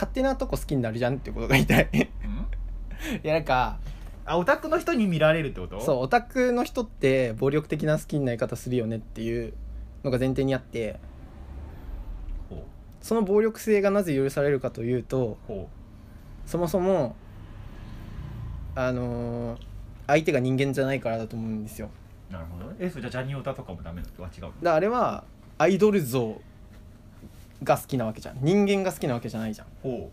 勝手なとこ好きになるじゃんってことが言いたい。いうん？やなんかあオタクの人に見られるってこと？そうオタクの人って暴力的な好きになり方するよねっていうのが前提にあって。ほその暴力性がなぜ許されるかというとそもそもあのー相手が人間じゃないからだと思うんですよ。うなるほどえそれじゃあジャニオタとかもダメなの？は違うの？だあれはアイドル像が好きなわけじゃん。人間が好きなわけじゃないじゃん。っほ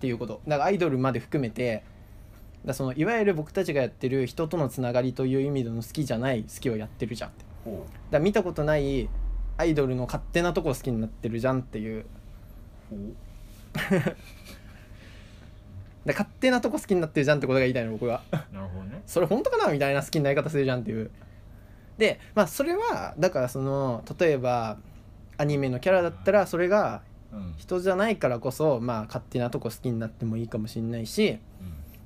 ていうこと。だからアイドルまで含めてだそのいわゆる僕たちがやってる人とのつながりという意味での好きじゃない好きをやってるじゃんって。だ見たことないアイドルの勝手なとこ好きになってるじゃんっていう。で 勝手なとこ好きになってるじゃんってことが言いたいの僕は。うなるほどね。それ本当かなみたいな好きになり方するじゃんっていう。でまあそれはだからその例えばアニメのキャラだったらそれがうん。人じゃないからこそまあ勝手なとこ好きになってもいいかもしれないしうん。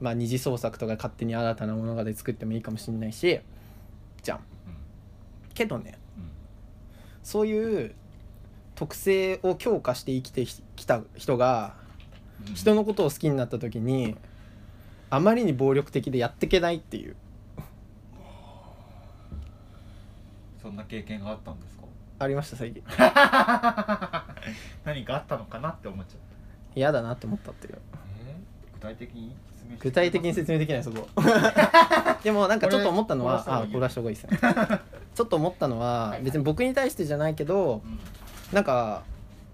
まあ二次創作とか勝手に新たな物語作ってもいいかもしれないしじゃん。けどねうん。そういう特性を強化して生きてきた人がうん。人のことを好きになった時にあまりに暴力的でやってけないっていう。そんな経験があったんですか？ありました最近。何かあったのかなって思っちゃった。嫌だなって思ったっていう。え？ー具体的に説明して具体的に説明できないそこ。でもなんかちょっと思ったのはあこれこれはした方がいいですね。ちょっと思ったのははい。別に僕に対してじゃないけどうんなんか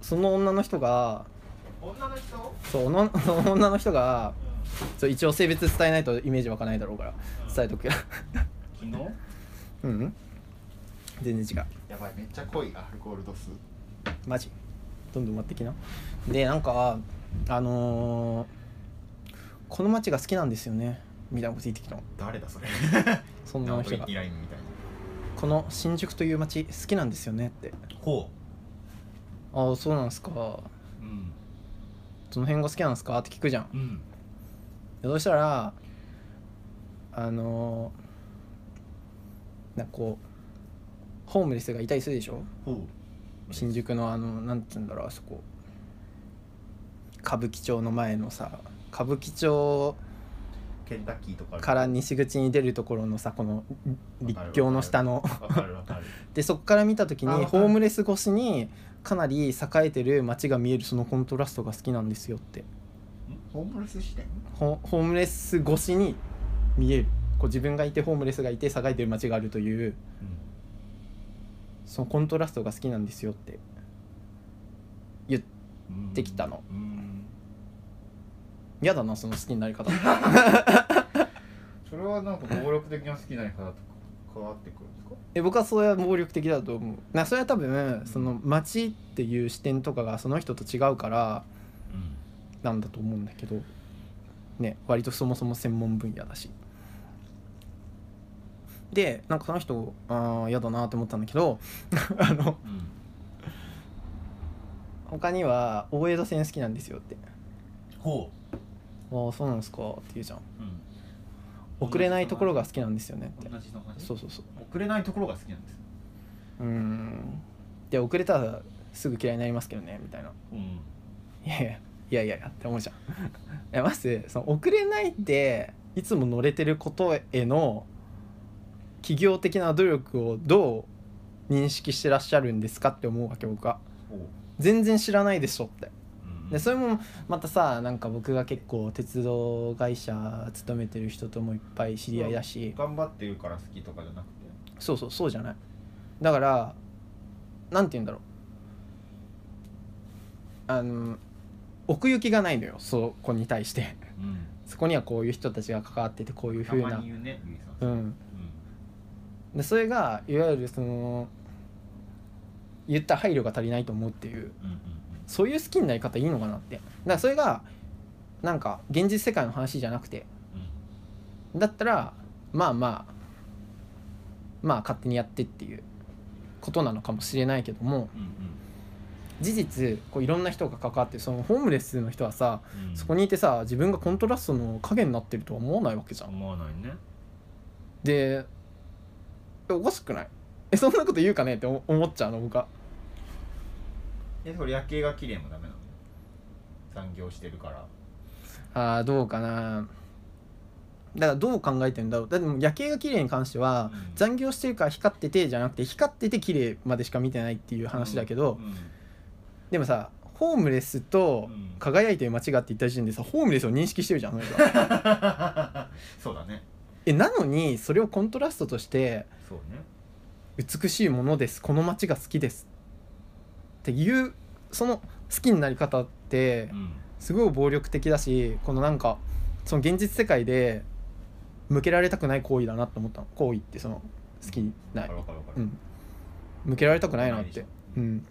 その女の人が女の人？そうの その女の人がそう一応性別伝えないとイメージ湧かないだろうから伝えとくよ。昨日？うん全然違う。やばいめっちゃ濃いアルコール度数？マジ。どんどん埋まってきな。でなんかあのーこの街が好きなんですよね。みたいなこと言ってきたの。誰だそれ？そんな人が。イラインみたいな。この新宿という街好きなんですよね。って。ほああそうなんすか。ううん。その辺が好きなんすか？って聞くじゃん。うん。でそしたらあのーなんかこうホームレスがいたりするでしょ？新宿のあのなんて言うんだろうあそこ。歌舞伎町の前のさ歌舞伎町ケンタッキーとかから西口に出るところのさこの立教の下の。でそこから見た時にホームレス越しにかなり栄えてる街が見えるそのコントラストが好きなんですよって。ん？ホームレス視点ホホームレス越しに見える。こう自分がいてホームレスがいて栄えてる街があるというそのコントラストが好きなんですよって言っうんできたの。うん。嫌だなその好きになり方。それはなんか暴力的な好きな方と関わってくるんですか？え僕はそれは暴力的だと思う。なそれは多分その街っていう視点とかがその人と違うからなんだと思うんだけど。ね割とそもそも専門分野だしでなんかその人ああ嫌だなって思ったんだけど あのうん。他には大江戸線好きなんですよって。ほ「ああそうなんですか」って言うじゃん。ううん。遅れないところが好きなんですよねって。同じそうそうそう。遅れないところが好きなんです。うーん。で遅れたらすぐ嫌いになりますけどねみたいな。うん。いやいやいやいやいやって思うじゃん。いやまずその遅れないっていつも乗れてることへの企業的な努力をどう認識してらっしゃるんですかって思うわけ僕は。全然知らないでしょって。うんでそれもまたさなんか僕が結構鉄道会社勤めてる人ともいっぱい知り合いだし。頑張ってるから好きとかじゃなくて。そうそうそうじゃない。だからなんて言うんだろう。あの奥行きがないのよそこに対して。うん。そこにはこういう人たちが関わっててこういうた風なねうん。んでそれがいわゆるその言った配慮が足りないと思うっていうそういう好きになり方いいのかなって。だからそれがなんか現実世界の話じゃなくて。だったらまあまあまあ勝手にやってっていうことなのかもしれないけどもうんうん。事実こういろんな人が関わってそのホームレスの人はさうん。そこにいてさ自分がコントラストの影になってるとは思わないわけじゃん。思わないね。でえおかしくない？えそんなこと言うかね？って思思っちゃうの僕は。えそれ夜景が綺麗もダメなの？残業してるから。あーどうかな。だからどう考えてんだろう？だってもう夜景が綺麗に関しては、うん。残業してるから光っててじゃなくて光ってて綺麗までしか見てないっていう話だけど、うん。でもさホームレスとうん。輝いてる街がって言った時点でさホームレスを認識してるじゃん そうだねえなのにそれをコントラストとしてそうね。美しいものです。この街が好きです。っていうその好きになり方ってうん。すごい暴力的だしこのなんかその現実世界で向けられたくない行為だなって思ったの。行為ってその好きなわかるわかるわかる。うん。向けられたくないなって。うん。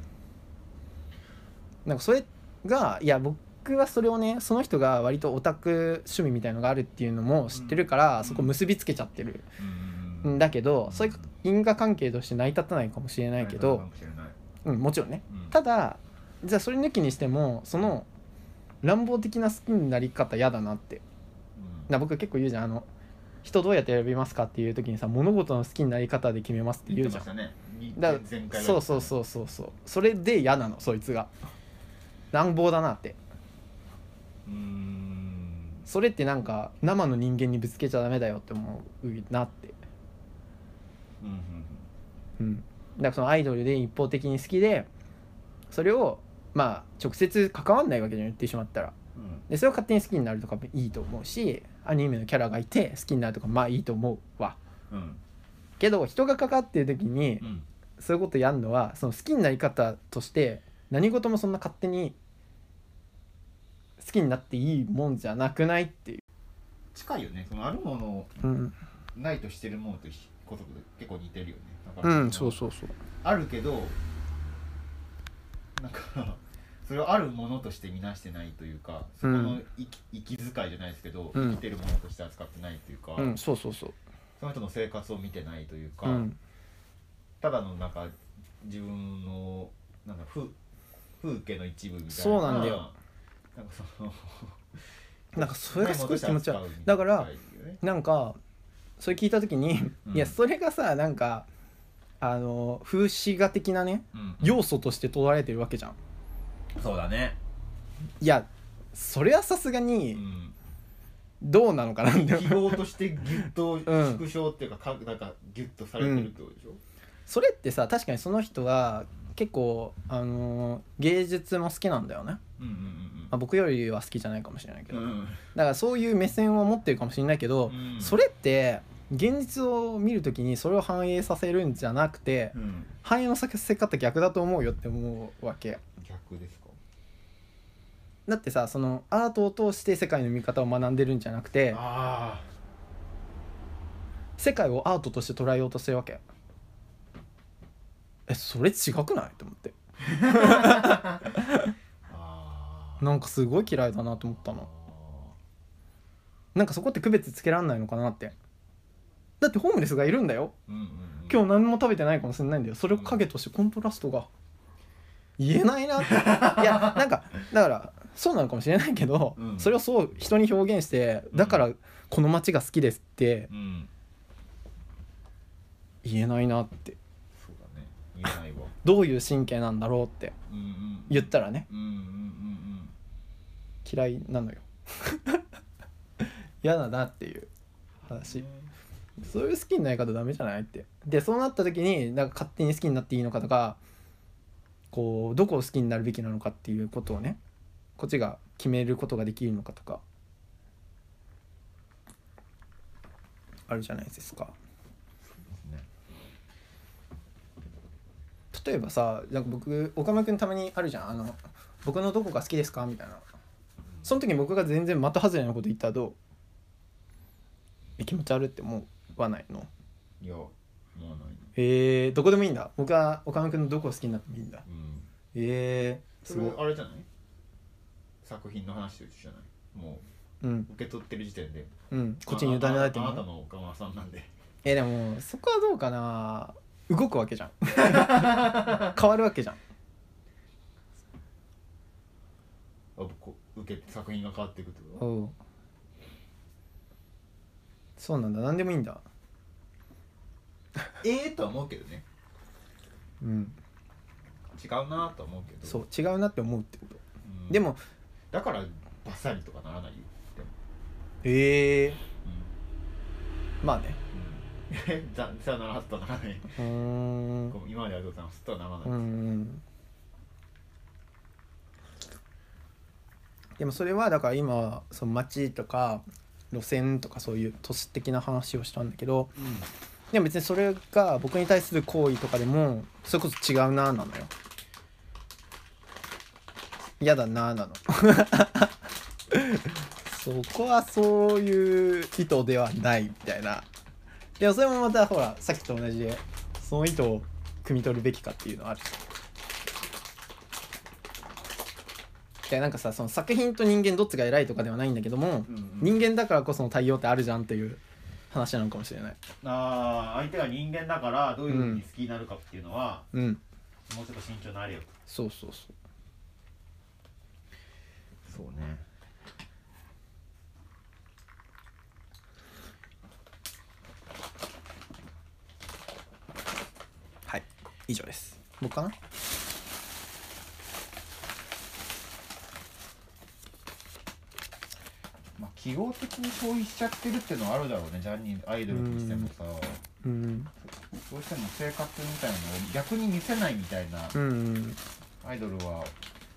なんかそれがいや僕はそれをねその人が割とオタク趣味みたいのがあるっていうのも知ってるから、うん。そこ結びつけちゃってるうん。だけど、そういう因果関係として成り立たないかもしれないけどうん、もちろんね。うん。ただじゃあそれ抜きにしてもその乱暴的な好きになり方嫌だなって。うん。な僕結構言うじゃん。あの人どうやって選びますかっていう時にさ物事の好きになり方で決めますって言うじゃん。ね。にだからそうそうそうそうそう。それで嫌なのそいつが。乱暴だなってそれってなんか生の人間にぶつけちゃダメだよって思うなって。うんだからそのアイドルで一方的に好きでそれをまあ直接関わんないわけじゃん言ってしまったら。うん。でそれを勝手に好きになるとかもいいと思うしアニメのキャラがいて好きになるとかまあいいと思うわ。うん。けど人が関わってる時にうん。そういうことやるのはその好きになり方として何事もそんな勝手に好きになっていいもんじゃなくないっていう、近いよね。そのあるものをうん、ないとしてるものとこと結構似てるよね。だからうん、そうそうそう。あるけどなんか それをあるものとして見なしてないというかそこの息,、息遣いじゃないですけど、うん。生きてるものとして扱ってないというか、うんそうそうそう。その人の生活を見てないというか、うん。ただのなんか自分のなんか風風景の一部みたいな。そうなんだよなんかそのなんかそれがすごい気持ち悪い。だ。からなんかそれ聞いた時に、うん。いやそれがさなんかあの風刺画的なねうん。要素として捉えてるわけじゃん。そうだね。いやそれはさすがうにん。どうなのかなって。記号としてギュッとん縮小っていうか,、かなんかギュッとされてるってことでしょ、それってさ確かにその人は結構あのー芸術も好きなんだよね、うんうんまあ、僕よりは好きじゃないかもしれないけど、うんうん。だからそういう目線を持ってるかもしれないけど、うん。それって現実を見るときにそれを反映させるんじゃなくてうん。反映のさせ方逆だと思うよって思うわけ。逆ですか？だってさそのアートを通して世界の見方を学んでるんじゃなくてあ世界をアートとして捉えようとしてるわけ。えそれ違くない？と思って なんかすごい嫌いだなと思ったの。なんかそこって区別つけらんないのかなって。だってホームレスがいるんだよ。うんうんうん。今日何も食べてないかもしれないんだよ。それを影としてコントラストが 言えないなって。いやなんかだからそうなのかもしれないけど、うん。それをそう人に表現してだからこの街が好きですってうん。言えないなって。そうだね。言えないわ。どういう神経なんだろうってうんうん。言ったらね。うんうんうん嫌いなのよ。嫌だなっていううん話そういう好きになり方ダメじゃないって。でそうなった時になんか勝手に好きになっていいのかとかこうどこを好きになるべきなのかっていうことをねこっちが決めることができるのかとかあるじゃないですか。ね。例えばさなんか僕岡村君たまにあるじゃん。あの僕のどこが好きですか？みたいなその時に僕が全然的外れなこと言ったらどうえ気持ち悪いって思わないの？いや思わない。えー、どこでもいいんだ。僕は岡村君のどこを好きになってもいいんだ。うん。えー、すごい。あれじゃない？作品の話と一緒じゃない？もうん。う受け取ってる時点で。うん。こっちに委ねられてるああなたのの岡村さんなんで。えでもそこはどうかな。動くわけじゃん。変わるわけじゃん。あこ受け作品が変わっていくってこと？おうそうなんだ。何でもいいんだ。ええとは思うけどね。うん。違うなとは思うけど。そう違うなって思うってこと。うん。でもだからバッサリとかならないよ。でも。ええうん。まあね。えささよならとはならない。うーん。今までありがとうございますとはならない、うーんでもそれはだから今その街とか路線とかそういう都市的な話をしたんだけどでも別にそれが僕に対する行為とかでもそれこそ違うなーなのよ。嫌だなーなの。そこはそういう意図ではないみたいな。でもそれもまたほらさっきと同じでその意図を汲み取るべきかっていうのはあるでなんかさその作品と人間どっちが偉いとかではないんだけども、うんうん。人間だからこその対応ってあるじゃんっていう話なのかもしれない。あー相手が人間だからどういうふうに好きになるかっていうのは、うん。もうちょっと慎重になれよ。とそうそうそう。そうね。はい。以上です。僕かな？まあ記号的に消費しちゃってるっていうのはあるだろうねジャニーアイドルにしてもさ。うん。どうしても生活みたいなのを逆に見せないみたいな、うん。アイドルは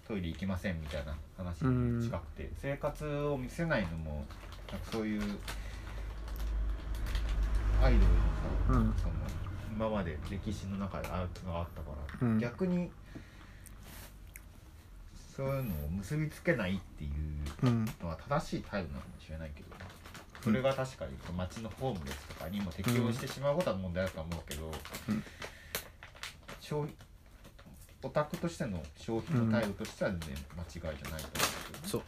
トイレ行きませんみたいな話に近くて、生活を見せないのもなんかそういう。アイドルのさ、うん。その今まで歴史の中であるのがあったから、うん。逆にそういうのを結びつけないっていううんのは正しい態度なのかもしれないけどそれが確かに街のホームレスとかにも適用してしまうことは問題だとは思うけど、うん。消費オタクとしての消費の態度としては全然間違いじゃないと思うけど、ね。そう。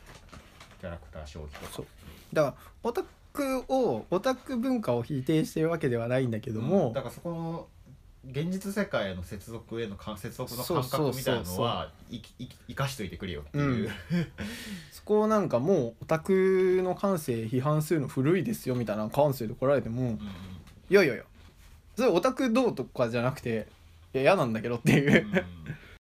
キャラクター消費とか。そう。だからオタクをオタク文化を否定してるわけではないんだけども、うん。だからそこの現実世界への接続への感接続の感覚みたいなのは生かしといてくれよっていう、そこをなんかもうオタクの感性批判するの古いですよみたいな感性で来られても、うんうんいやいやいやそれオタクどうとかじゃなくていや嫌なんだけどっていう、うん